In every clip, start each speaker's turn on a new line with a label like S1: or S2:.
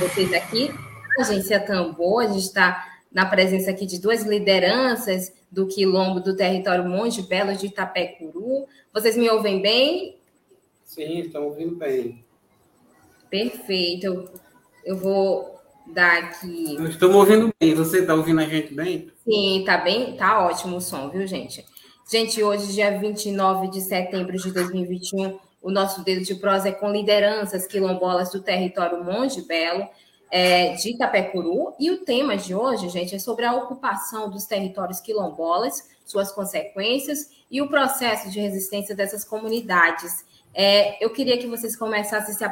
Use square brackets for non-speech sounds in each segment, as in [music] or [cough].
S1: Vocês aqui. Agência Tambor, a gente está na presença aqui de duas lideranças do quilombo do território Monte Belo de Itapecuru. Vocês me ouvem bem?
S2: Sim, estão ouvindo bem.
S1: Perfeito. Eu, eu vou dar aqui.
S2: Nós estamos ouvindo bem. Você está ouvindo a gente bem?
S1: Sim, tá bem, tá ótimo o som, viu, gente? Gente, hoje, dia 29 de setembro de 2021, o nosso dedo de prosa é com lideranças quilombolas do território Monte Belo, é, de Itapecuru. E o tema de hoje, gente, é sobre a ocupação dos territórios quilombolas, suas consequências e o processo de resistência dessas comunidades. É, eu queria que vocês começassem se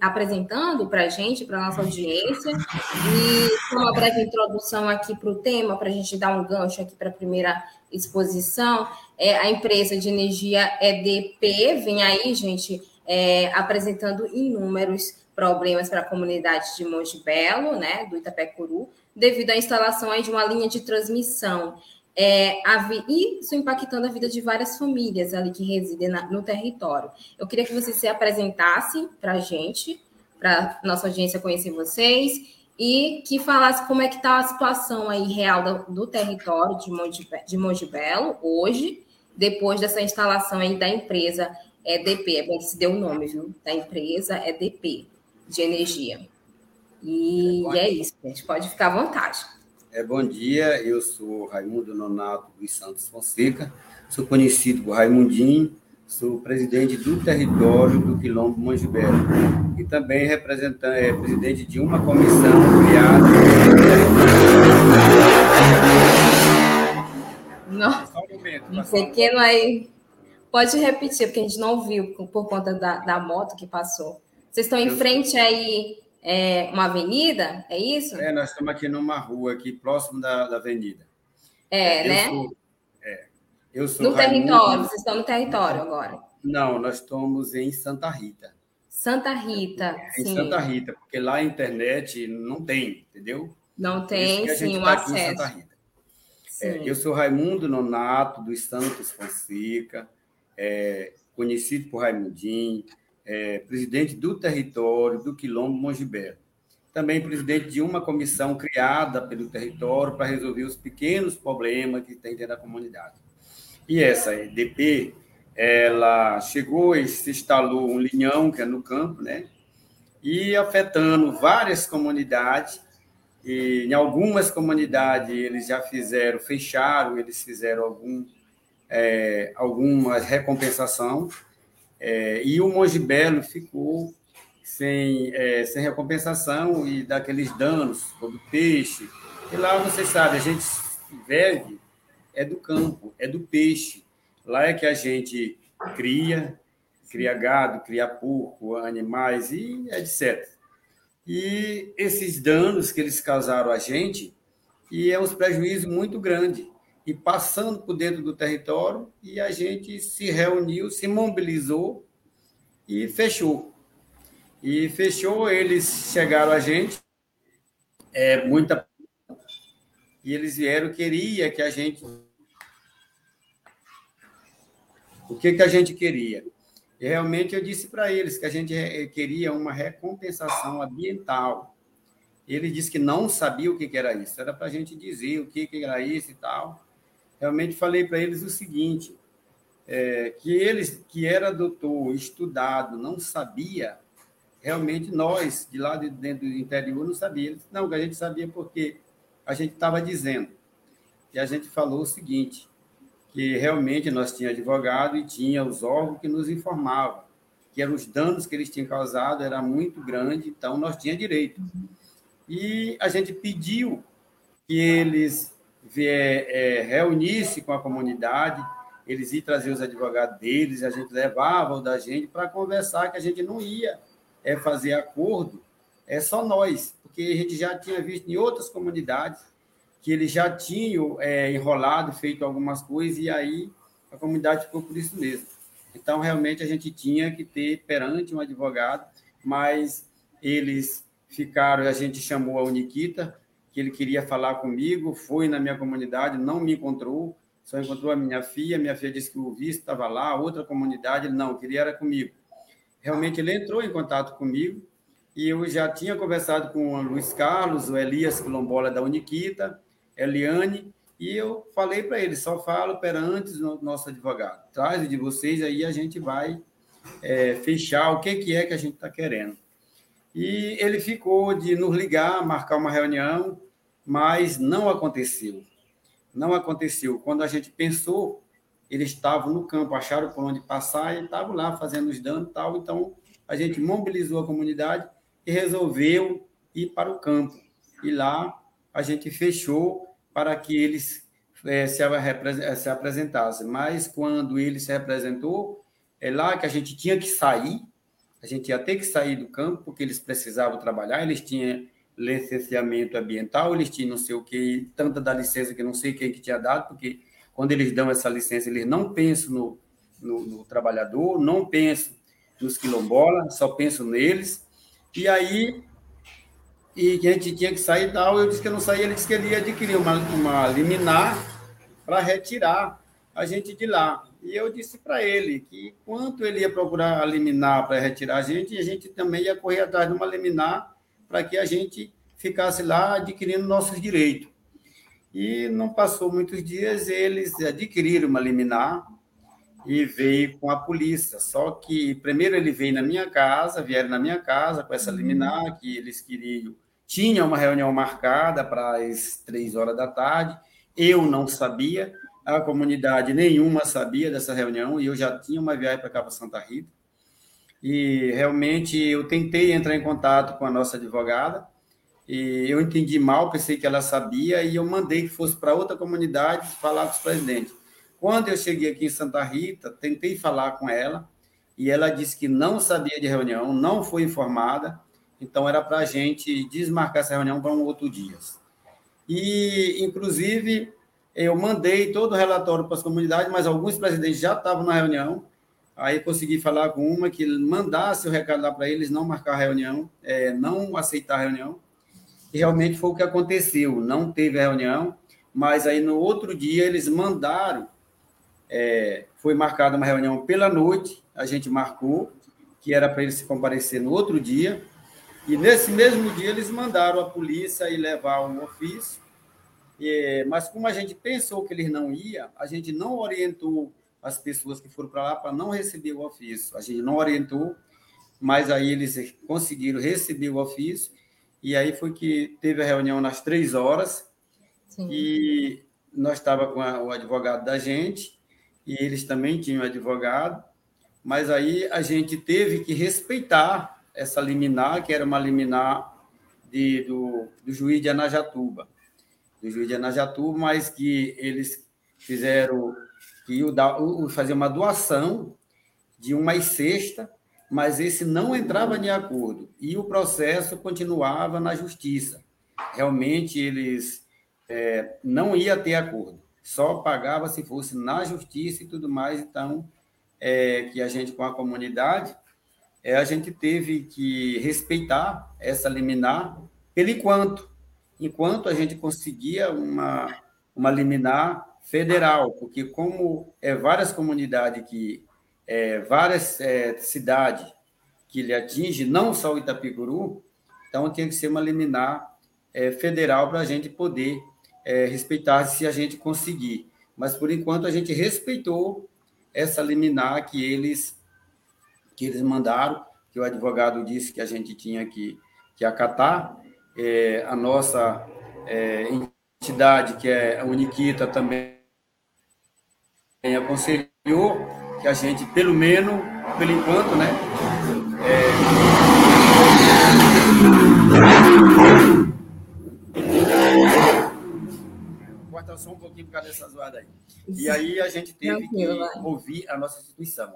S1: apresentando para a gente, para a nossa audiência, e uma breve introdução aqui para o tema, para a gente dar um gancho aqui para a primeira exposição. É, a empresa de energia EDP vem aí, gente, é, apresentando inúmeros problemas para a comunidade de Monte Belo, né, do Itapecuru, devido à instalação aí de uma linha de transmissão. É, e isso impactando a vida de várias famílias ali que residem na, no território. Eu queria que você se apresentasse para a gente, para nossa audiência conhecer vocês, e que falasse como é que está a situação aí real do, do território de Monte, de Monte Belo hoje, depois dessa instalação aí da empresa EDP, é bom que se deu o nome, viu? Da empresa EDP, de energia. E é, é isso, gente, pode ficar à vontade.
S2: É, bom dia, eu sou Raimundo Nonato dos Santos Fonseca, sou conhecido por Raimundinho, sou presidente do território do Quilombo Mangibelo e também representante, é, presidente de uma comissão criada.
S1: Nossa, um, um pequeno aí. Pode repetir, porque a gente não viu por conta da, da moto que passou. Vocês estão em frente aí é, uma avenida, é isso?
S2: É, nós estamos aqui numa rua aqui próximo da, da avenida.
S1: É,
S2: eu
S1: né?
S2: Sou, é, eu sou
S1: no Raimundo, território, vocês estão no território agora.
S2: Não, nós estamos em Santa Rita.
S1: Santa Rita,
S2: em
S1: sim.
S2: Santa Rita, porque lá a internet não tem, entendeu?
S1: Não tem, sim, o
S2: tá
S1: acesso.
S2: É, eu sou Raimundo Nonato, dos Santos Fonseca, é, conhecido por Raimundinho, é, presidente do território do Quilombo Mongibelo. Também presidente de uma comissão criada pelo território para resolver os pequenos problemas que tem dentro da comunidade. E essa EDP, ela chegou e se instalou um linhão, que é no campo, né? E afetando várias comunidades, e em algumas comunidades eles já fizeram, fecharam, eles fizeram algum, é, alguma recompensação, é, e o Monte Belo ficou sem, é, sem recompensação e daqueles danos do peixe. E lá, você sabe, a gente vive é do campo, é do peixe. Lá é que a gente cria, cria gado, cria porco, animais e etc. E esses danos que eles causaram a gente, e é um prejuízo muito grande e passando por dentro do território, e a gente se reuniu, se mobilizou e fechou. E fechou, eles chegaram a gente, é, muita. E eles vieram, queria que a gente. O que, que a gente queria? E realmente eu disse para eles que a gente queria uma recompensação ambiental. Ele disse que não sabia o que, que era isso, era para a gente dizer o que, que era isso e tal realmente falei para eles o seguinte, é, que eles, que era doutor, estudado, não sabia, realmente nós, de lá de dentro do interior, não sabíamos. Não, a gente sabia porque a gente estava dizendo. E a gente falou o seguinte, que realmente nós tínhamos advogado e tinha os órgãos que nos informavam, que eram os danos que eles tinham causado, era muito grande, então nós tínhamos direito. E a gente pediu que eles é, reunir-se com a comunidade, eles iam trazer os advogados deles, a gente levava o da gente para conversar, que a gente não ia é, fazer acordo, é só nós, porque a gente já tinha visto em outras comunidades que eles já tinham é, enrolado, feito algumas coisas, e aí a comunidade ficou por isso mesmo. Então, realmente, a gente tinha que ter perante um advogado, mas eles ficaram, a gente chamou a Uniquita, que ele queria falar comigo, foi na minha comunidade, não me encontrou, só encontrou a minha filha, minha filha disse que o vice estava lá, outra comunidade, ele não, queria era comigo. Realmente ele entrou em contato comigo, e eu já tinha conversado com o Luiz Carlos, o Elias Quilombola da Uniquita, Eliane, e eu falei para ele, só falo perante o nosso advogado. Traz de vocês, aí a gente vai é, fechar o que, que é que a gente está querendo. E ele ficou de nos ligar, marcar uma reunião, mas não aconteceu. Não aconteceu. Quando a gente pensou, eles estavam no campo, acharam por onde passar e estavam lá fazendo os danos e tal. Então, a gente mobilizou a comunidade e resolveu ir para o campo. E lá a gente fechou para que eles é, se, se apresentassem. Mas quando ele se representou, é lá que a gente tinha que sair, a gente ia ter que sair do campo, porque eles precisavam trabalhar, eles tinham licenciamento ambiental, eles tinham não sei o que, tanta da licença que não sei quem que tinha dado, porque quando eles dão essa licença, eles não pensam no, no, no trabalhador, não pensam nos quilombolas, só pensam neles. E aí e a gente tinha que sair e tal. Eu disse que eu não saía, ele disse que ele ia adquirir uma, uma liminar para retirar a gente de lá. E eu disse para ele que quanto ele ia procurar a liminar para retirar a gente, a gente também ia correr atrás de uma liminar para que a gente ficasse lá adquirindo nossos direitos. E não passou muitos dias, eles adquiriram uma liminar e veio com a polícia. Só que primeiro ele veio na minha casa, vieram na minha casa com essa liminar que eles queriam tinha uma reunião marcada para as três horas da tarde. Eu não sabia, a comunidade nenhuma sabia dessa reunião e eu já tinha uma viagem para cá para Santa Rita. E realmente eu tentei entrar em contato com a nossa advogada e eu entendi mal, pensei que ela sabia e eu mandei que fosse para outra comunidade falar com os presidentes. Quando eu cheguei aqui em Santa Rita, tentei falar com ela e ela disse que não sabia de reunião, não foi informada então, era para a gente desmarcar essa reunião para um outro dia. E, inclusive, eu mandei todo o relatório para as comunidades, mas alguns presidentes já estavam na reunião. Aí consegui falar com uma que mandasse o recado lá para eles, não marcar a reunião, é, não aceitar a reunião. E realmente foi o que aconteceu. Não teve a reunião, mas aí no outro dia eles mandaram. É, foi marcada uma reunião pela noite, a gente marcou, que era para eles se comparecer no outro dia. E nesse mesmo dia eles mandaram a polícia ir levar um ofício, e, mas como a gente pensou que eles não iam, a gente não orientou as pessoas que foram para lá para não receber o ofício. A gente não orientou, mas aí eles conseguiram receber o ofício, e aí foi que teve a reunião nas três horas, Sim. e nós estávamos com a, o advogado da gente, e eles também tinham advogado, mas aí a gente teve que respeitar essa liminar, que era uma liminar de, do, do juiz de Anajatuba, do juiz de Anajatuba, mas que eles fizeram que fazer uma doação de uma cesta, mas esse não entrava de acordo e o processo continuava na justiça. Realmente eles é, não ia ter acordo, só pagava se fosse na justiça e tudo mais. Então, é, que a gente com a comunidade é, a gente teve que respeitar essa liminar pelo enquanto, enquanto a gente conseguia uma, uma liminar federal, porque como é várias comunidades que é, várias é, cidades que ele atinge, não só o Itapicuru, então tinha que ser uma liminar é, federal para a gente poder é, respeitar se a gente conseguir. Mas por enquanto a gente respeitou essa liminar que eles que eles mandaram, que o advogado disse que a gente tinha que, que acatar. É, a nossa é, entidade, que é a Uniquita, também aconselhou que a gente, pelo menos, pelo enquanto, né? É... levantar só um pouquinho por causa dessa zoada aí. E aí a gente teve que ouvir a nossa instituição,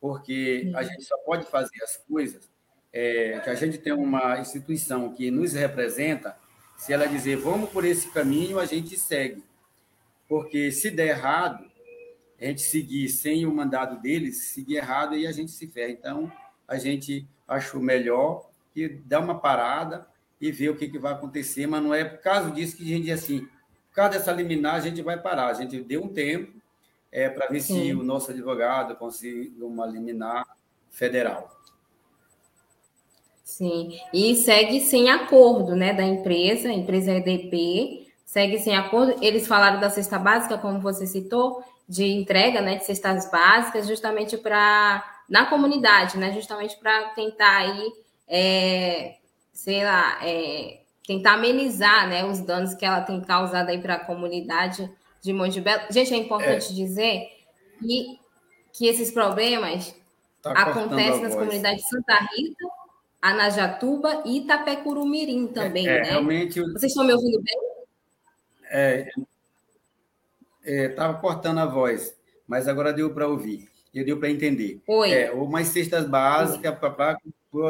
S2: porque a gente só pode fazer as coisas é, que a gente tem uma instituição que nos representa, se ela dizer vamos por esse caminho, a gente segue. Porque se der errado, a gente seguir sem o mandado deles, seguir errado, e a gente se ferra. Então, a gente achou melhor e dar uma parada e ver o que, que vai acontecer, mas não é por causa disso que a gente diz assim, por causa dessa liminar, a gente vai parar. A gente deu um tempo é, para ver Sim. se o nosso advogado consegue uma liminar federal.
S1: Sim, e segue sem acordo né, da empresa, a empresa EDP, segue sem acordo. Eles falaram da cesta básica, como você citou, de entrega né, de cestas básicas, justamente para na comunidade, né? Justamente para tentar aí, é, sei lá, é, tentar amenizar né, os danos que ela tem causado aí para a comunidade de Monte Belo. Gente, é importante é. dizer que, que esses problemas tá acontecem nas comunidades de Santa Rita, Anajatuba e Itapecuru-Mirim também, é, né?
S2: Realmente,
S1: Vocês estão me ouvindo bem?
S2: É, estava é, cortando a voz, mas agora deu para ouvir, e deu para entender.
S1: Oi.
S2: É, umas cestas básicas para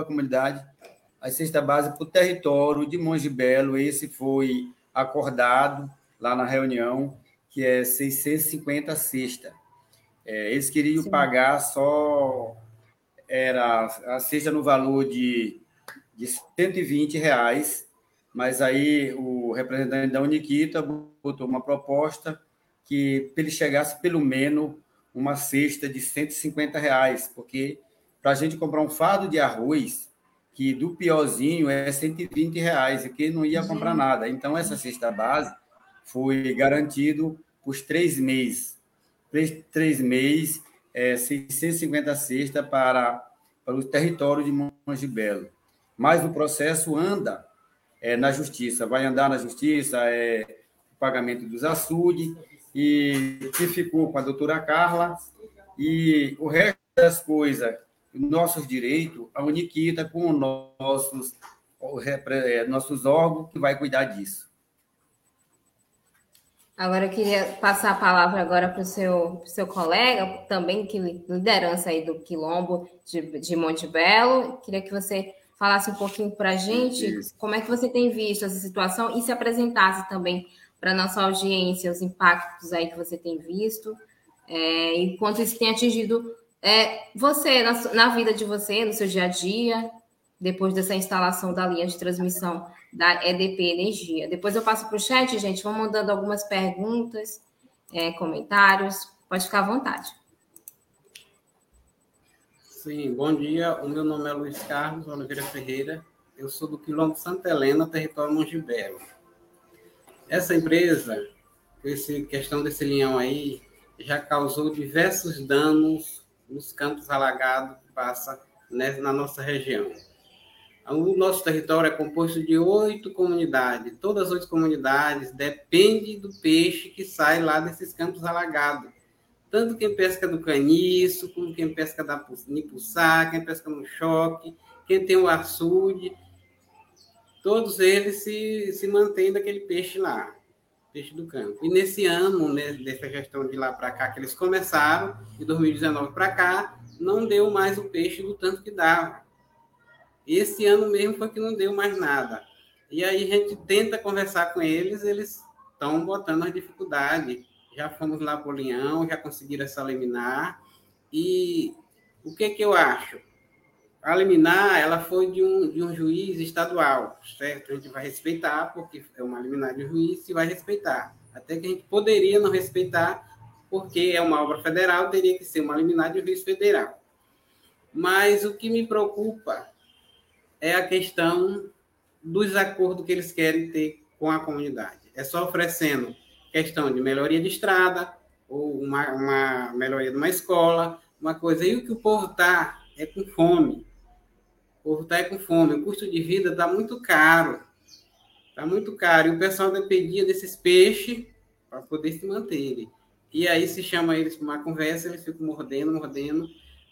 S2: a comunidade, a cesta básica para o território de Monte Belo, esse foi acordado lá na reunião, que é 650 cesta. É, eles queriam Sim. pagar só era a cesta no valor de, de 120 reais, mas aí o representante da Uniquita botou uma proposta que ele chegasse pelo menos uma cesta de 150 reais, porque para a gente comprar um fardo de arroz, que do piorzinho é 120 reais, e que não ia comprar nada. Então, essa cesta base foi garantido por três meses. Três, três meses, é, 650 cestas para, para o território de Monte Belo. Mas o processo anda é, na justiça, vai andar na justiça, é, pagamento dos açudes, e que ficou com a doutora Carla, e o resto das coisas, nossos direitos, a Uniquita com nossos, é, nossos órgãos que vai cuidar disso.
S1: Agora eu queria passar a palavra agora para o seu, seu colega, também que liderança aí do Quilombo de, de Monte Belo. Queria que você falasse um pouquinho para a gente como é que você tem visto essa situação e se apresentasse também para a nossa audiência os impactos aí que você tem visto, é, e quanto isso tem atingido é, você, na, na, vida de você, no seu dia a dia, depois dessa instalação da linha de transmissão da EDP Energia. Depois eu passo para o chat, gente, vão mandando algumas perguntas, é, comentários, pode ficar à vontade.
S3: Sim, bom dia. O meu nome é Luiz Carlos Oliveira Ferreira. Eu sou do quilômetro Santa Helena, território Mongibelo. Essa empresa, essa questão desse linhão aí, já causou diversos danos nos campos alagados que passa na nossa região. O nosso território é composto de oito comunidades. Todas as oito comunidades dependem do peixe que sai lá desses campos alagados. Tanto quem pesca do caniço, como quem pesca da Nipuçá, quem pesca no choque, quem tem o açude todos eles se, se mantêm daquele peixe lá, peixe do campo. E nesse ano, né, dessa gestão de lá para cá, que eles começaram, de 2019 para cá, não deu mais o peixe do tanto que dava. Esse ano mesmo foi que não deu mais nada. E aí a gente tenta conversar com eles, eles estão botando as dificuldades. Já fomos lá para o Leão, já conseguiram essa liminar. E o que, que eu acho? A liminar, ela foi de um, de um juiz estadual, certo? A gente vai respeitar, porque é uma liminar de juiz, e vai respeitar. Até que a gente poderia não respeitar, porque é uma obra federal, teria que ser uma liminar de juiz federal. Mas o que me preocupa é a questão dos acordos que eles querem ter com a comunidade. É só oferecendo questão de melhoria de estrada, ou uma, uma melhoria de uma escola, uma coisa. E o que o povo está é com fome. O povo está com fome, o custo de vida está muito caro. Está muito caro. E o pessoal dependia desses peixes para poder se manter. E aí se chama eles para uma conversa, eles ficam mordendo, mordendo.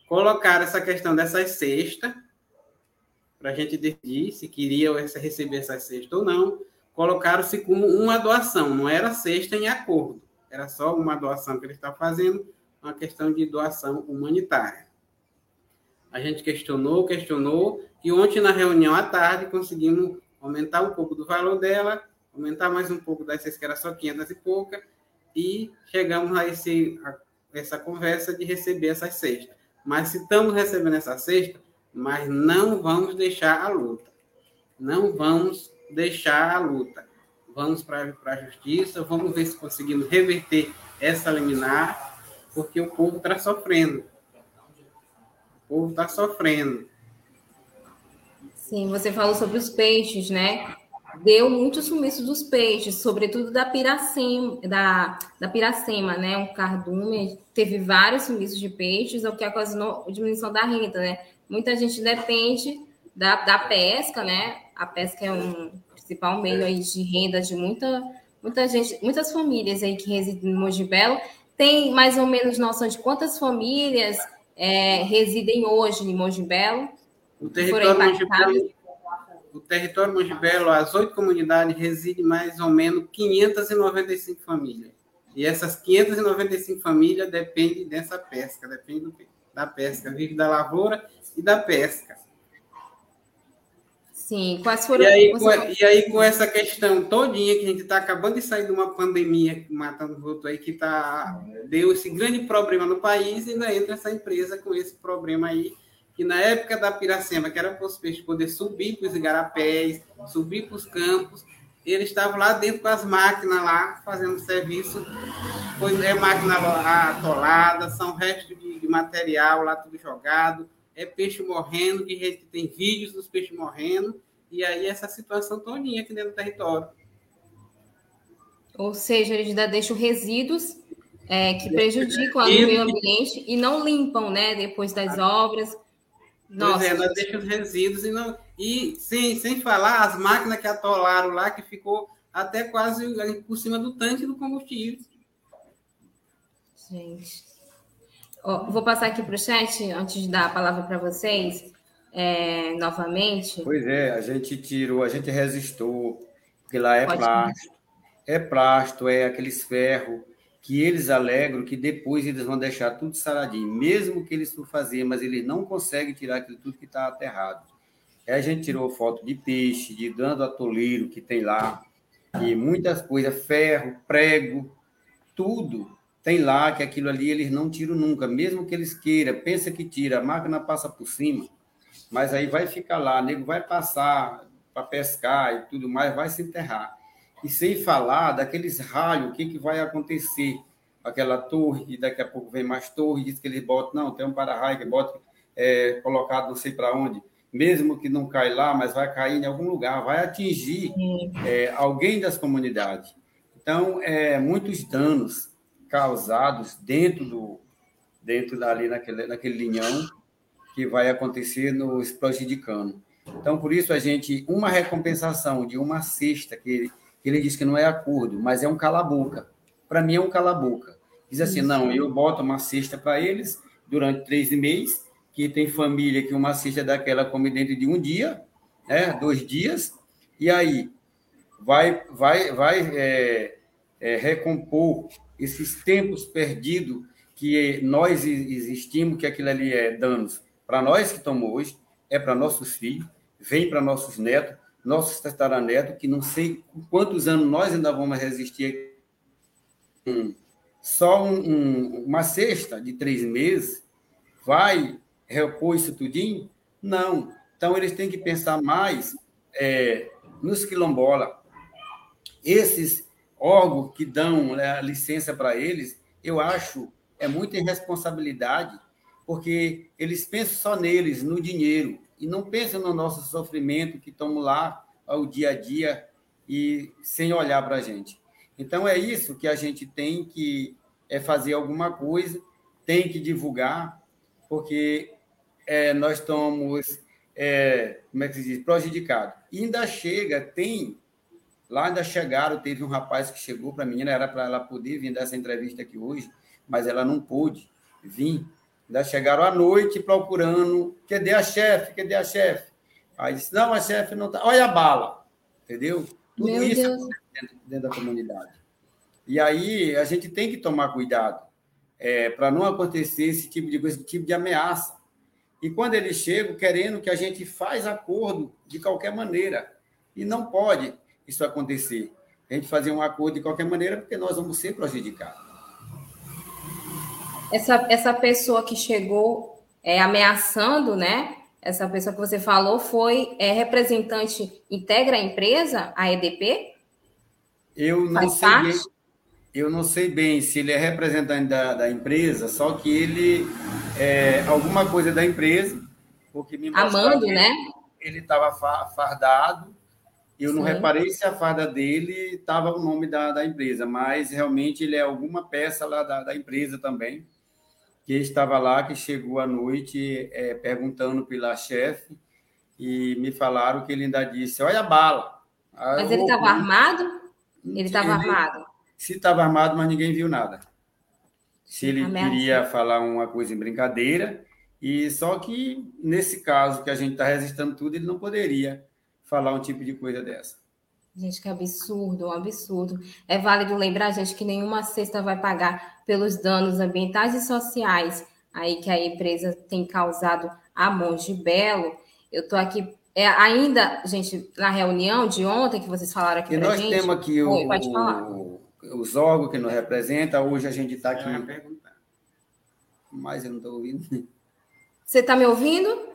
S3: Colocaram essa questão dessas cestas, para a gente decidir se queria receber essas cestas ou não. colocaram-se como uma doação, não era cesta em acordo, era só uma doação que ele está fazendo, uma questão de doação humanitária. A gente questionou, questionou, e ontem na reunião à tarde conseguimos aumentar um pouco do valor dela, aumentar mais um pouco das que era só 500 e pouca, e chegamos a, esse, a essa conversa de receber essas cestas. Mas se estamos recebendo essa cesta, mas não vamos deixar a luta. Não vamos deixar a luta. Vamos para a justiça, vamos ver se conseguimos reverter essa liminar, porque o povo está sofrendo. O povo está sofrendo.
S1: Sim, você falou sobre os peixes, né? Deu muito sumiço dos peixes, sobretudo da piracema, da, da piracema, né? Um cardume teve vários sumiços de peixes, o que ocasionou a diminuição da renda, né? Muita gente depende da, da pesca, né? A pesca é um principal meio aí de renda de muita, muita gente, muitas famílias aí que residem no Mojibelo. Tem mais ou menos noção de quantas famílias é, residem hoje em Mojibelo?
S3: O território Mojibelo, o território Mojibelo, as oito comunidades, reside mais ou menos 595 famílias. E essas 595 famílias dependem dessa pesca, dependem da pesca, vive da lavoura e da pesca.
S1: Sim, quais foram...
S3: E aí, com, e aí com essa questão todinha que a gente está acabando de sair de uma pandemia matando o outro aí, que tá, deu esse grande problema no país, e ainda entra essa empresa com esse problema aí, que na época da Piracema, que era para os peixes poder subir para os igarapés, subir para os campos, eles estavam lá dentro com as máquinas lá, fazendo serviço. Foi, é máquina atolada, são restos de, de, material lá tudo jogado, é peixe morrendo, que tem vídeos dos peixes morrendo, e aí essa situação todinha aqui dentro do território.
S1: Ou seja, eles ainda deixam resíduos é, que prejudicam o meio ambiente e não limpam, né, depois das obras.
S3: Nossa. Pois é, nós deixamos resíduos e não. E sem, sem falar as máquinas que atolaram lá, que ficou até quase por cima do tanque do combustível.
S1: Gente. Vou passar aqui para o chat antes de dar a palavra para vocês é, novamente.
S2: Pois é, a gente tirou, a gente resistou, porque lá é Pode plástico. Ir. É plástico, é aqueles ferros que eles alegam que depois eles vão deixar tudo saradinho, mesmo que eles for fazer, mas eles não conseguem tirar aquilo tudo que está aterrado. Aí a gente tirou foto de peixe, de dando atoleiro que tem lá, e muitas coisas, ferro, prego, tudo tem lá, que aquilo ali eles não tiram nunca, mesmo que eles queiram, pensa que tira, a máquina passa por cima, mas aí vai ficar lá, nego vai passar para pescar e tudo mais, vai se enterrar. E sem falar daqueles raios, o que, que vai acontecer? Aquela torre, e daqui a pouco vem mais torre, diz que eles botam, não, tem um para-raio que bota é, colocado não sei para onde, mesmo que não cai lá, mas vai cair em algum lugar, vai atingir é, alguém das comunidades. Então, é, muitos danos causados dentro do dentro dali naquele, naquele linhão que vai acontecer nos prejudicando. Então, por isso, a gente, uma recompensação de uma cesta que ele diz que não é acordo, mas é um cala-boca. Para mim é um cala-boca. Diz assim, Isso. não, eu boto uma cesta para eles durante três meses, que tem família que uma cesta daquela come dentro de um dia, né, dois dias, e aí vai, vai, vai é, é, recompor esses tempos perdidos que nós existimos, que aquilo ali é danos para nós que estamos hoje, é para nossos filhos, vem para nossos netos, nossos tataranetos, que não sei quantos anos nós ainda vamos resistir. Só um, um, uma cesta de três meses vai repor isso tudinho? Não. Então, eles têm que pensar mais é, nos quilombola. Esses órgãos que dão né, licença para eles, eu acho é muita irresponsabilidade, porque eles pensam só neles, no dinheiro e não pensam no nosso sofrimento que estamos lá ao dia a dia e sem olhar para a gente. Então é isso que a gente tem que é fazer alguma coisa, tem que divulgar, porque é, nós estamos, é, como é que se diz, prejudicados. E ainda chega, tem, lá ainda chegaram, teve um rapaz que chegou para a menina, era para ela poder vir dar essa entrevista aqui hoje, mas ela não pôde vir, Ainda chegaram à noite procurando, cadê a chefe? Cadê a chefe? Aí disse, não, a chefe não está. Olha a bala, entendeu? Tudo Meu isso. Dentro, dentro da comunidade. E aí a gente tem que tomar cuidado é, para não acontecer esse tipo de coisa, esse tipo de ameaça. E quando eles chegam querendo que a gente faz acordo de qualquer maneira, e não pode isso acontecer. A gente fazer um acordo de qualquer maneira, porque nós vamos ser prejudicados.
S1: Essa, essa pessoa que chegou é, ameaçando, né? Essa pessoa que você falou foi é, representante, integra a empresa, a EDP?
S2: Eu não Faz sei parte? bem. Eu não sei bem se ele é representante da, da empresa, só que ele é alguma coisa da empresa, porque me
S1: Amando, né?
S2: Ele estava fardado. Eu Sim. não reparei se a farda dele estava o nome da, da empresa, mas realmente ele é alguma peça lá da, da empresa também que estava lá, que chegou à noite é, perguntando pela chefe e me falaram que ele ainda disse: Olha a bala.
S1: Mas ele estava armado? Ele estava armado?
S2: Se estava armado, mas ninguém viu nada. Se ele Ameaça. queria falar uma coisa em brincadeira, e só que nesse caso que a gente está resistindo tudo, ele não poderia falar um tipo de coisa dessa.
S1: Gente, que absurdo, um absurdo. É válido lembrar, gente, que nenhuma cesta vai pagar pelos danos ambientais e sociais aí que a empresa tem causado a Monte Belo. Eu estou aqui é, ainda, gente, na reunião de ontem que vocês falaram aqui para gente...
S2: nós temos aqui o, pode falar. O, os órgãos que nos representam. Hoje a gente está aqui... Mas eu não estou ouvindo.
S1: Você está me ouvindo?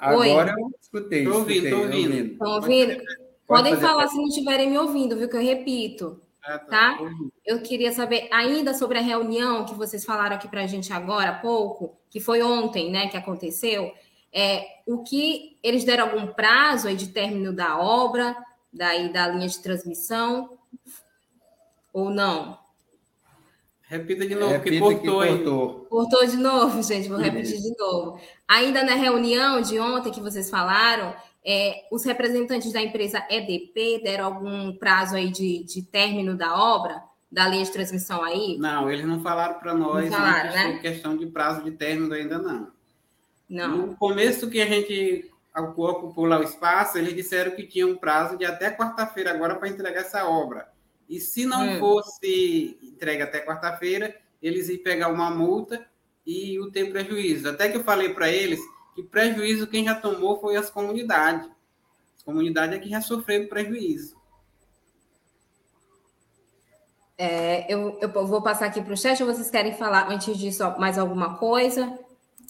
S2: Agora Oi. eu escutei. Estou
S3: ouvindo, estou ouvindo.
S1: Estão ouvindo? Podem falar se não estiverem me ouvindo, viu? Que eu repito. Ah, tá? tá? Eu queria saber ainda sobre a reunião que vocês falaram aqui para a gente agora há pouco, que foi ontem, né, que aconteceu. É, o que eles deram algum prazo aí de término da obra, daí da linha de transmissão, ou não?
S3: Repita de novo, Repita que cortou, que
S1: cortou. Cortou de novo, gente, vou repetir de novo. Ainda na reunião de ontem que vocês falaram, é, os representantes da empresa EDP deram algum prazo aí de, de término da obra, da linha de transmissão aí?
S3: Não, eles não falaram para nós
S1: não falaram,
S3: né? questão de prazo de término ainda não.
S1: Não.
S3: No começo que a gente ocupou lá o espaço, eles disseram que tinha um prazo de até quarta-feira agora para entregar essa obra. E se não hum. fosse entregue até quarta-feira, eles iam pegar uma multa e o ter prejuízo. Até que eu falei para eles que prejuízo quem já tomou foi as comunidades. As comunidades é que já sofreram prejuízo.
S1: É, eu, eu vou passar aqui para o chat, ou vocês querem falar antes disso mais alguma coisa?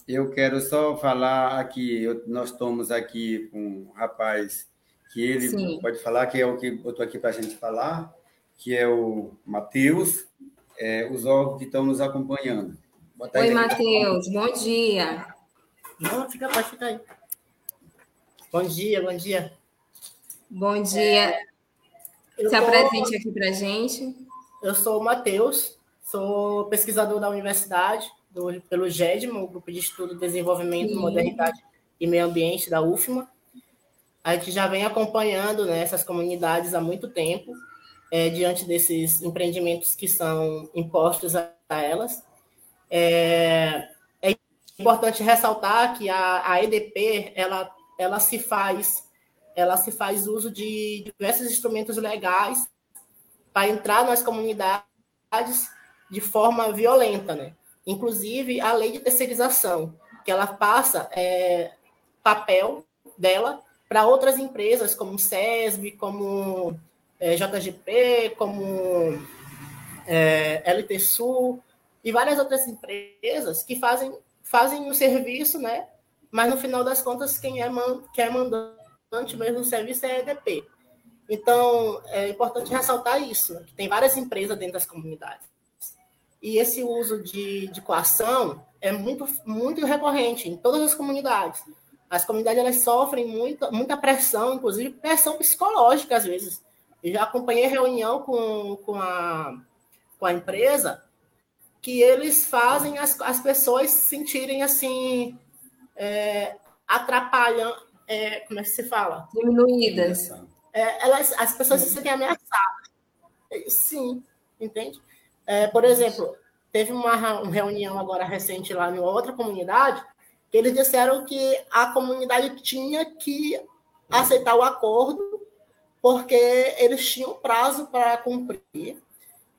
S2: Eu quero só falar aqui, eu, nós estamos aqui com um rapaz que ele Sim. pode falar, que é o que eu estou aqui para a gente falar, que é o Matheus, é, os órgãos que estão nos acompanhando.
S1: Oi, Matheus, bom dia.
S4: Não, fica, pode ficar aí. Bom dia, bom dia.
S1: Bom dia. É, Se tô... apresente aqui para gente.
S4: Eu sou o Matheus, sou pesquisador da universidade, do, pelo GEDMO, Grupo de Estudo, Desenvolvimento, Sim. Modernidade e Meio Ambiente da UFMA. A gente já vem acompanhando né, essas comunidades há muito tempo, é, diante desses empreendimentos que são impostos a, elas. É, importante ressaltar que a, a EDP ela, ela se faz ela se faz uso de diversos instrumentos legais para entrar nas comunidades de forma violenta, né? Inclusive a lei de terceirização, que ela passa é, papel dela para outras empresas como SESB, como é, JGP, como é, LT Sul e várias outras empresas que fazem fazem o serviço, né? Mas no final das contas, quem é, man, quem é mandante mesmo do serviço é a EDP. Então, é importante ressaltar isso, né? que tem várias empresas dentro das comunidades. E esse uso de, de coação é muito, muito recorrente em todas as comunidades. As comunidades elas sofrem muita, muita pressão, inclusive pressão psicológica às vezes. Eu já acompanhei reunião com, com, a, com a empresa que eles fazem as, as pessoas se sentirem assim é, atrapalham, é, como é que se fala?
S1: Diminuídas.
S4: É, elas, as pessoas se sentem ameaçadas. Sim, entende? É, por exemplo, teve uma, uma reunião agora recente lá em outra comunidade, que eles disseram que a comunidade tinha que aceitar o acordo porque eles tinham prazo para cumprir,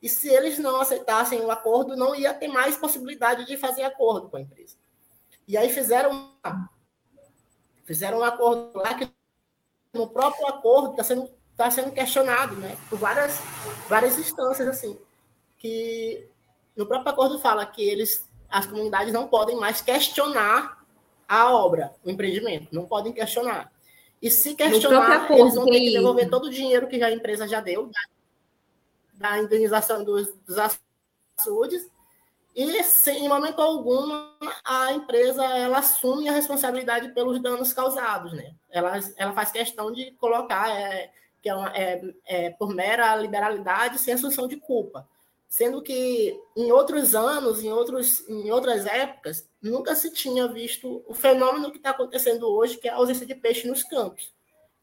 S4: e se eles não aceitassem o acordo, não ia ter mais possibilidade de fazer acordo com a empresa. E aí fizeram, fizeram um acordo lá que no próprio acordo está sendo, tá sendo questionado, né? Por várias, várias instâncias, assim, que no próprio acordo fala que eles, as comunidades não podem mais questionar a obra, o empreendimento, não podem questionar. E se questionar, eles vão ter que devolver todo o dinheiro que já a empresa já deu, da indenização dos, dos açudes, e sem, em momento algum a empresa ela assume a responsabilidade pelos danos causados, né? Ela, ela faz questão de colocar é, que é, uma, é, é, por mera liberalidade sem assunção de culpa, sendo que em outros anos, em outros, em outras épocas, nunca se tinha visto o fenômeno que está acontecendo hoje, que é a ausência de peixe nos campos.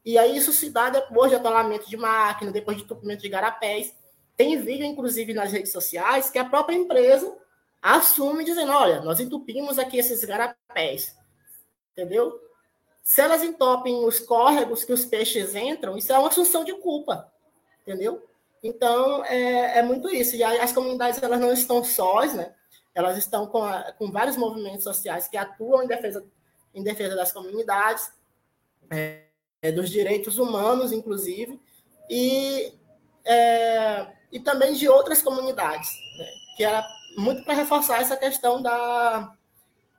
S4: E aí isso se dá depois de atolamento de máquina, depois de entupimento de garapés. Tem vídeo, inclusive, nas redes sociais, que a própria empresa assume dizendo: olha, nós entupimos aqui esses garapés. Entendeu? Se elas entopem os córregos que os peixes entram, isso é uma assunção de culpa. Entendeu? Então, é, é muito isso. E as comunidades elas não estão sós, né? Elas estão com, a, com vários movimentos sociais que atuam em defesa, em defesa das comunidades, é, dos direitos humanos, inclusive, e, é, e também de outras comunidades, né? que era muito para reforçar essa questão da,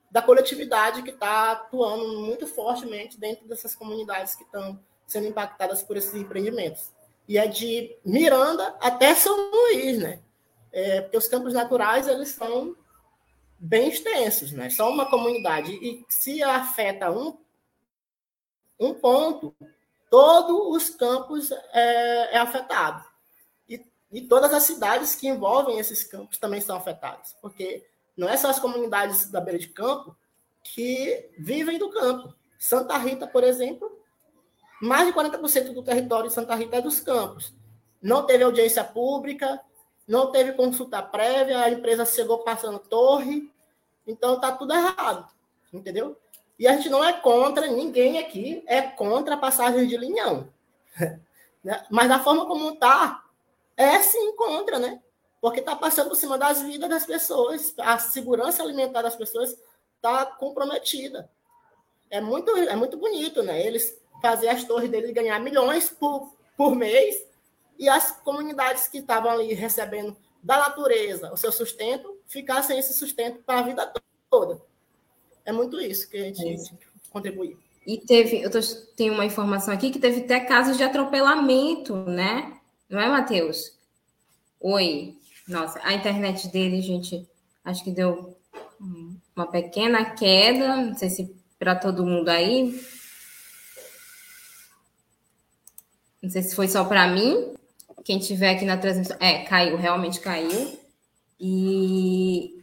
S4: da coletividade que está atuando muito fortemente dentro dessas comunidades que estão sendo impactadas por esses empreendimentos. E é de Miranda até São Luís, né? É, porque os campos naturais eles são bem extensos, né? São uma comunidade e se afeta um um ponto, todos os campos é, é afetado. E todas as cidades que envolvem esses campos também são afetadas, porque não é só as comunidades da beira de campo que vivem do campo. Santa Rita, por exemplo, mais de 40% do território de Santa Rita é dos campos. Não teve audiência pública, não teve consulta prévia, a empresa chegou passando torre, então está tudo errado, entendeu? E a gente não é contra, ninguém aqui é contra a passagem de linhão. [laughs] Né? Mas da forma como está, é sim contra, né? Porque está passando por cima das vidas das pessoas, a segurança alimentar das pessoas está comprometida. É muito, é muito bonito, né? Eles fazer as torres deles ganhar milhões por, por mês e as comunidades que estavam ali recebendo da natureza o seu sustento ficar sem esse sustento para a vida toda. É muito isso que a gente é. contribui.
S1: E teve, eu tô, tenho uma informação aqui que teve até casos de atropelamento, né? Não é, Matheus? Oi. Nossa, a internet dele, gente, acho que deu uma pequena queda. Não sei se para todo mundo aí. Não sei se foi só para mim. Quem tiver aqui na transmissão. É, caiu, realmente caiu. E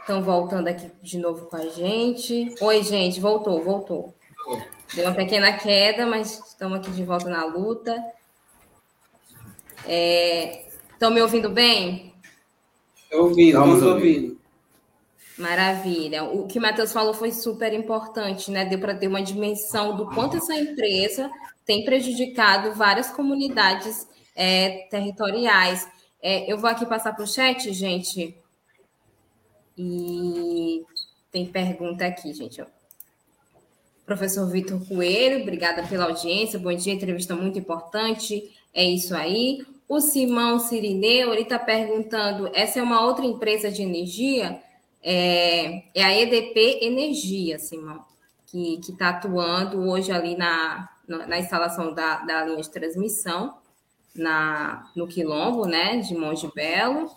S1: estão voltando aqui de novo com a gente. Oi, gente, voltou, voltou. Deu uma pequena queda, mas estamos aqui de volta na luta. Estão é, me ouvindo bem?
S3: Ouvindo, estamos ouvindo.
S1: Maravilha. O que o Matheus falou foi super importante, né? Deu para ter uma dimensão do quanto essa empresa tem prejudicado várias comunidades é, territoriais. É, eu vou aqui passar para o chat, gente. E tem pergunta aqui, gente. Professor Vitor Coelho, obrigada pela audiência. Bom dia, entrevista muito importante. É isso aí. O Simão Sirineu, ele está perguntando: essa é uma outra empresa de energia? É, é a EDP Energia, Simão, que está atuando hoje ali na, na instalação da, da linha de transmissão na, no Quilombo, né, de Monte Belo.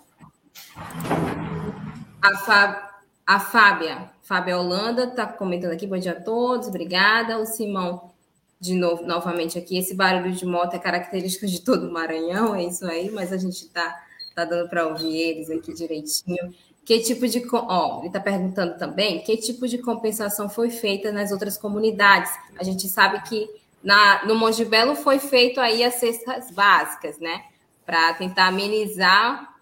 S1: A, Fá, a Fábia, Fábia Holanda, está comentando aqui, bom dia a todos, obrigada. O Simão de novo, novamente aqui, esse barulho de moto é característico de todo o Maranhão, é isso aí, mas a gente está tá dando para ouvir eles aqui direitinho. Que tipo de. Ó, ele está perguntando também que tipo de compensação foi feita nas outras comunidades. A gente sabe que na, no Monte Belo foi feito aí as cestas básicas, né? Para tentar amenizar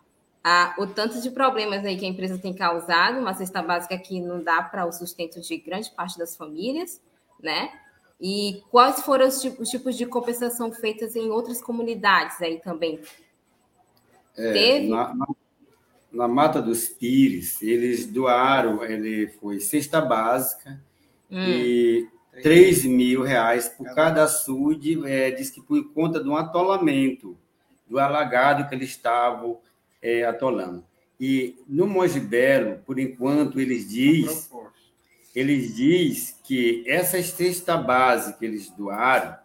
S1: a, o tanto de problemas aí que a empresa tem causado. Uma cesta básica que não dá para o sustento de grande parte das famílias, né? E quais foram os tipos, tipos de compensação feitas em outras comunidades aí também?
S2: É, Teve? Na, na, na, Mata dos Pires, eles doaram, ele foi cesta básica hum. e 3 mil reais por cada açude, é, diz que por conta de um atolamento, do alagado que eles estavam é, atolando. E no Monte Belo, por enquanto, eles diz eles diz que essa cesta base que eles doaram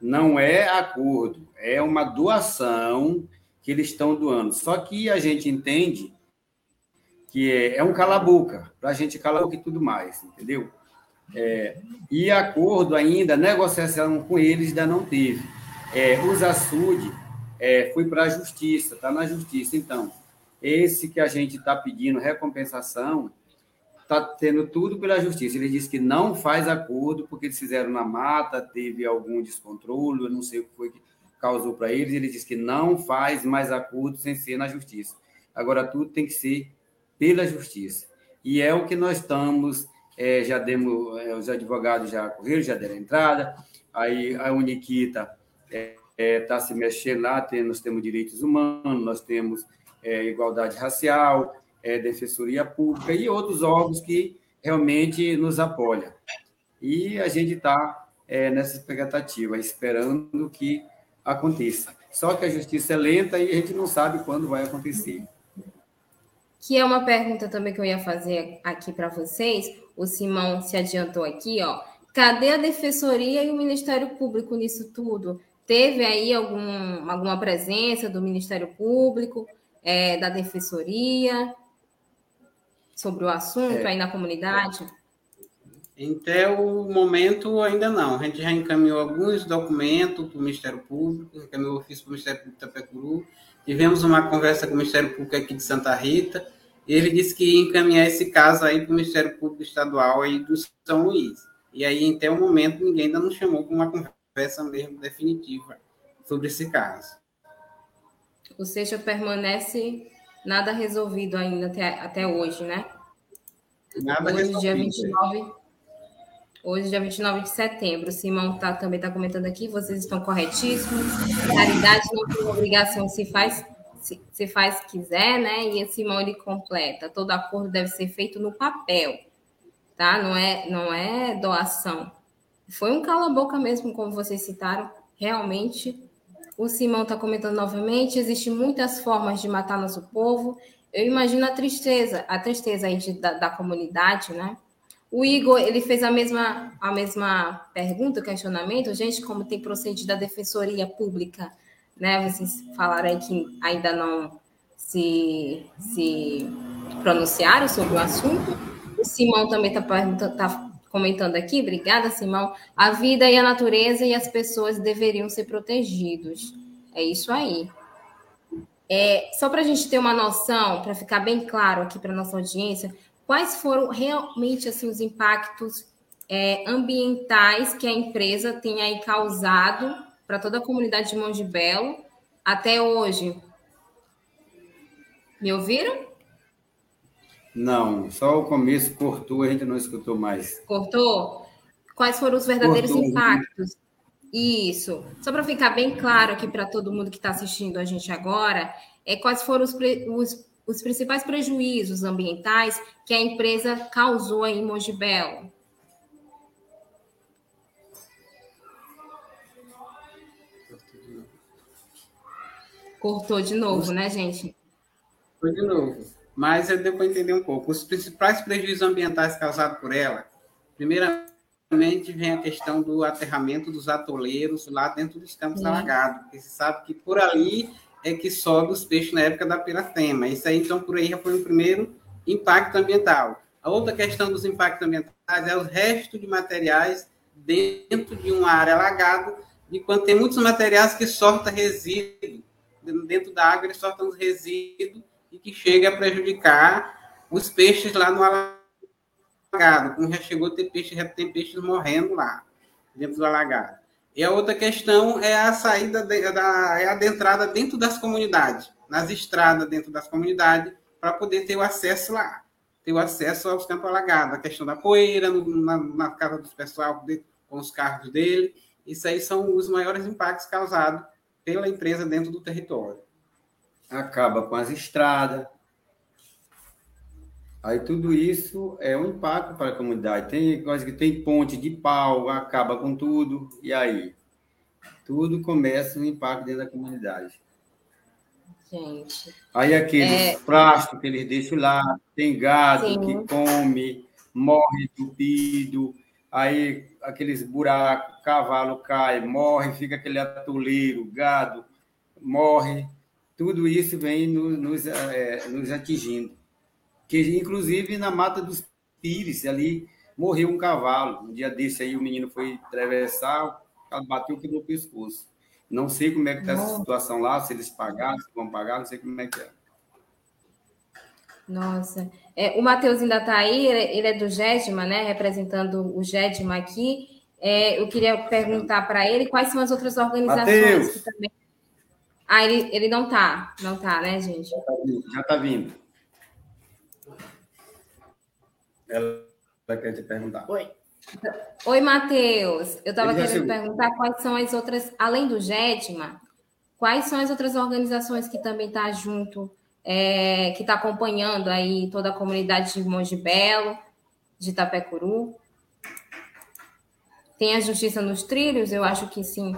S2: não é acordo, é uma doação que eles estão doando. Só que a gente entende que é, é um cala-boca, para a gente calar boca e tudo mais, entendeu? É, e acordo ainda, negociação com eles ainda não teve. É, os açude é, foi para a justiça, está na justiça. Então, esse que a gente está pedindo recompensação está tendo tudo pela justiça. Ele disse que não faz acordo porque eles fizeram na mata, teve algum descontrole, eu não sei o que foi que causou para eles. Ele disse que não faz mais acordo sem ser na justiça. Agora, tudo tem que ser pela justiça. E é o que nós estamos, é, já demos, é, os advogados já correram, já deram entrada, aí a Uniquita está é, é tá se mexendo lá, tem, nós temos direitos humanos, nós temos é, igualdade racial, é, Defensoria Pública e outros órgãos que realmente nos apoiam. E a gente está nessa expectativa, esperando que aconteça. Só que a justiça é lenta e a gente não sabe quando vai acontecer.
S1: Que é uma pergunta também que eu ia fazer aqui para vocês. O Simão se adiantou aqui, ó. Cadê a Defensoria e o Ministério Público nisso tudo? Teve aí algum, alguma presença do Ministério Público, é, da Defensoria? sobre o assunto é. aí na comunidade?
S3: Até o momento, ainda não. A gente já encaminhou alguns documentos para o Ministério Público, encaminhou o ofício para o Ministério Público de Itapecuru. Tivemos uma conversa com o Ministério Público aqui de Santa Rita. Ele disse que ia encaminhar esse caso aí para o Ministério Público Estadual aí do São Luís. E aí, até o momento, ninguém ainda não chamou para uma conversa mesmo definitiva sobre esse caso.
S1: Ou seja, permanece nada resolvido ainda até, até hoje, né?
S3: Nada
S1: hoje,
S3: resolvido.
S1: dia 29, hoje, dia 29 de setembro. O Simão tá, também está comentando aqui, vocês estão corretíssimos. Caridade não tem obrigação, se faz, se, se faz quiser, né? E Simão ele completa. Todo acordo deve ser feito no papel, tá? Não é, não é doação. Foi um cala-boca mesmo, como vocês citaram. Realmente o Simão está comentando novamente: existem muitas formas de matar nosso povo. Eu imagino a tristeza, a tristeza aí de, da, da, comunidade, né? O Igor, ele fez a mesma, a mesma pergunta, questionamento. Gente, como tem procedido a defensoria pública, né? Vocês falaram aí que ainda não se, se pronunciaram sobre o assunto. O Simão também está tá comentando aqui, obrigada, Simão. A vida e a natureza e as pessoas deveriam ser protegidos. É isso aí. É, só para a gente ter uma noção, para ficar bem claro aqui para nossa audiência, quais foram realmente assim os impactos é, ambientais que a empresa tem aí causado para toda a comunidade de Monte Belo até hoje? Me ouviram?
S2: Não, só o começo cortou, a gente não escutou mais.
S1: Cortou? Quais foram os verdadeiros cortou. impactos? Isso. Só para ficar bem claro aqui para todo mundo que está assistindo a gente agora, é quais foram os, os, os, principais prejuízos ambientais que a empresa causou em Mojibel? Cortou de novo, né, gente?
S3: Foi de novo mas eu deu para entender um pouco. Os principais prejuízos ambientais causados por ela, primeiramente, vem a questão do aterramento dos atoleiros lá dentro dos campos alagados, porque se sabe que por ali é que sobe os peixes na época da piratema. Isso aí, então, por aí já foi o primeiro impacto ambiental. A outra questão dos impactos ambientais é o resto de materiais dentro de uma área alagada, de quando tem muitos materiais que soltam resíduos dentro da água, eles soltam os resíduos e que chega a prejudicar os peixes lá no alagado. Como já chegou a ter peixe, já tem peixes morrendo lá, dentro do alagado. E a outra questão é a saída, de, da, é a adentrada dentro das comunidades, nas estradas dentro das comunidades, para poder ter o acesso lá, ter o acesso aos campos alagados. A questão da poeira no, na, na, casa dos pessoal, com os carros dele. Isso aí são os maiores impactos causados pela empresa dentro do território.
S2: Acaba com as estradas. Aí tudo isso é um impacto para a comunidade. Tem coisa que tem ponte de pau, acaba com tudo. E aí? Tudo começa um impacto dentro da comunidade.
S1: Gente.
S2: Aí aqueles é... plásticos que eles deixam lá, tem gado Sim. que come, morre entupido, aí aqueles buracos, cavalo cai, morre, fica aquele atoleiro, gado, morre. Tudo isso vem nos, é, nos atingindo. Que, inclusive, na Mata dos Pires, ali, morreu um cavalo. Um dia desse aí, o menino foi atravessar, bateu e quebrou o pescoço. Não sei como é que está essa situação lá, se eles pagaram, se vão pagar, não sei como é que é.
S1: Nossa. É, o Matheus ainda está aí, ele é do GEDMA, né? Representando o GEDMA aqui. É, eu queria perguntar para ele quais são as outras organizações Mateus. que também. Ah, ele, ele não está, não está, né, gente? Já
S2: está vindo. Já tá vindo. Ela quer te perguntar.
S4: Oi.
S1: Oi, Matheus. Eu estava querendo perguntar quais são as outras, além do GEDMA, quais são as outras organizações que também estão tá junto, é, que está acompanhando aí toda a comunidade de Monte Belo, de Itapecuru? Tem a Justiça nos Trilhos? Eu acho que sim.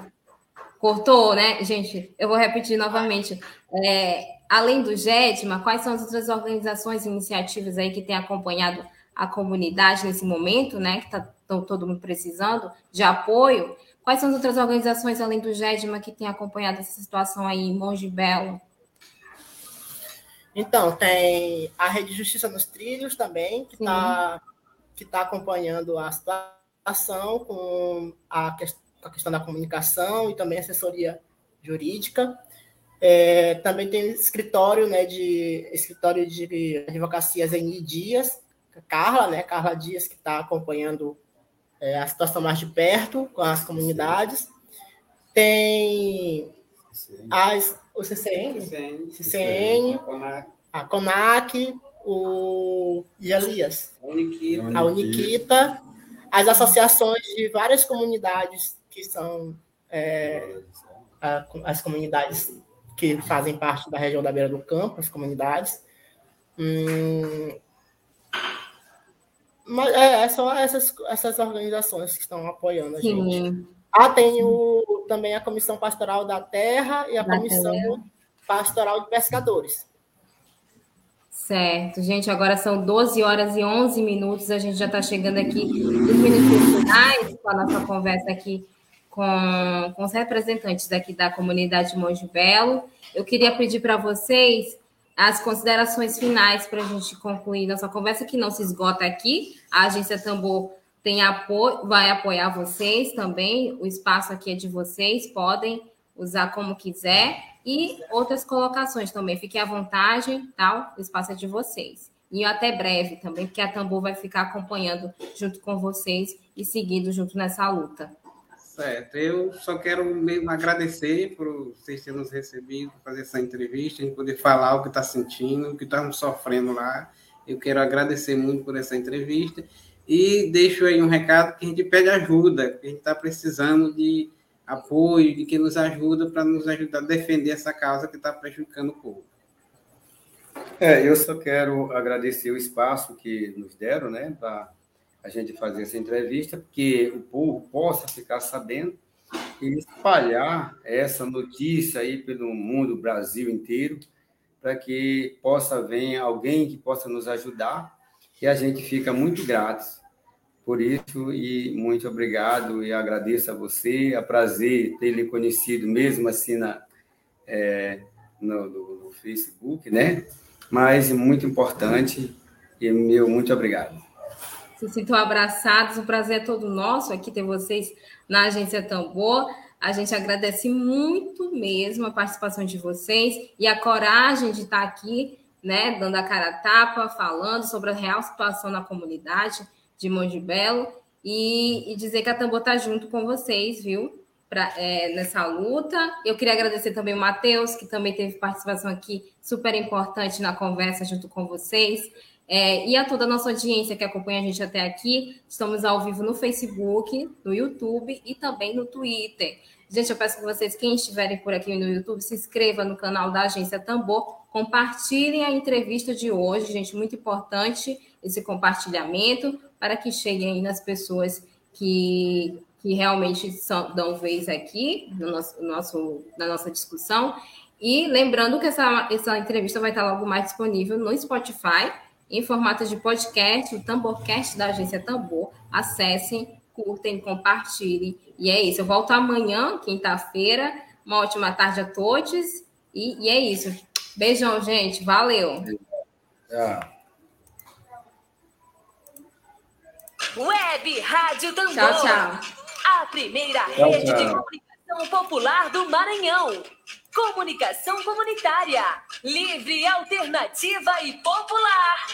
S1: Cortou, né? Gente, eu vou repetir novamente. É, além do GEDMA, quais são as outras organizações e iniciativas aí que têm acompanhado a comunidade nesse momento, né, que está todo mundo precisando de apoio. Quais são as outras organizações, além do GEDMA, que têm acompanhado essa situação aí em Monte Belo?
S4: Então, tem a Rede Justiça nos Trilhos também, que está que tá acompanhando a situação com a, a questão da comunicação e também assessoria jurídica. É, também tem escritório, né, de escritório de advocacias em Dias, Carla, né? Carla Dias, que está acompanhando é, a situação mais de perto com as comunidades. Tem as, o CCN, CCN, CCN a CONAC, o Elias, a Uniquita, as associações de várias comunidades que são é, as comunidades que fazem parte da região da beira do campo, as comunidades. Hum, mas é, é só essas, essas organizações que estão apoiando a Sim. gente. Ah, tem o, também a Comissão Pastoral da Terra e a da Comissão terra. Pastoral de Pescadores.
S1: Certo, gente, agora são 12 horas e 11 minutos, a gente já está chegando aqui nos minutos finais com a nossa conversa aqui com, com os representantes daqui da comunidade de Monte Belo. Eu queria pedir para vocês as considerações finais para a gente concluir nossa conversa, que não se esgota aqui. A agência Tambor tem apoio, vai apoiar vocês também. O espaço aqui é de vocês, podem usar como quiser. E outras colocações também, fiquem à vontade, tal. O espaço é de vocês. E até breve também, porque a Tambor vai ficar acompanhando junto com vocês e seguindo junto nessa luta.
S3: Certo, eu só quero mesmo agradecer por vocês terem nos recebido, fazer essa entrevista, a gente poder falar o que está sentindo, o que estamos sofrendo lá. Eu quero agradecer muito por essa entrevista e deixo aí um recado que a gente pede ajuda, que a gente está precisando de apoio, de quem nos ajuda para nos ajudar a defender essa causa que está prejudicando o povo.
S2: É, eu só quero agradecer o espaço que nos deram, né, para a gente fazer essa entrevista, porque o povo possa ficar sabendo e espalhar essa notícia aí pelo mundo, Brasil inteiro, para que possa vir alguém que possa nos ajudar e a gente fica muito grato por isso e muito obrigado e agradeço a você, é prazer ter lhe conhecido mesmo assim na, é, no, no, no Facebook, né? Mas muito importante e meu muito obrigado
S1: se sintam abraçados. O prazer é todo nosso aqui ter vocês na Agência Tambor. A gente agradece muito mesmo a participação de vocês e a coragem de estar aqui, né, dando a cara a tapa, falando sobre a real situação na comunidade de Monte Belo e, e dizer que a Tambor está junto com vocês, viu? Pra, é, nessa luta. Eu queria agradecer também o Matheus, que também teve participação aqui super importante na conversa junto com vocês. É, e a toda a nossa audiência que acompanha a gente até aqui, estamos ao vivo no Facebook, no YouTube e também no Twitter. Gente, eu peço que vocês, quem estiverem por aqui no YouTube, se inscreva no canal da Agência Tambor, compartilhem a entrevista de hoje, gente, muito importante esse compartilhamento para que cheguem nas pessoas que, que realmente são, dão vez aqui no nosso, no nosso, na nossa discussão. E lembrando que essa, essa entrevista vai estar logo mais disponível no Spotify em formato de podcast, o Tamborcast da agência Tambor. Acessem, curtem, compartilhem. E é isso. Eu volto amanhã, quinta-feira. Uma ótima tarde a todos. E, e é isso. Beijão, gente. Valeu.
S5: Web Rádio Tambor.
S1: Tchau, tchau.
S5: A primeira
S2: Tchau,
S5: rede de
S2: tchau.
S5: comunicação popular do Maranhão. Comunicação comunitária. Livre, alternativa e popular.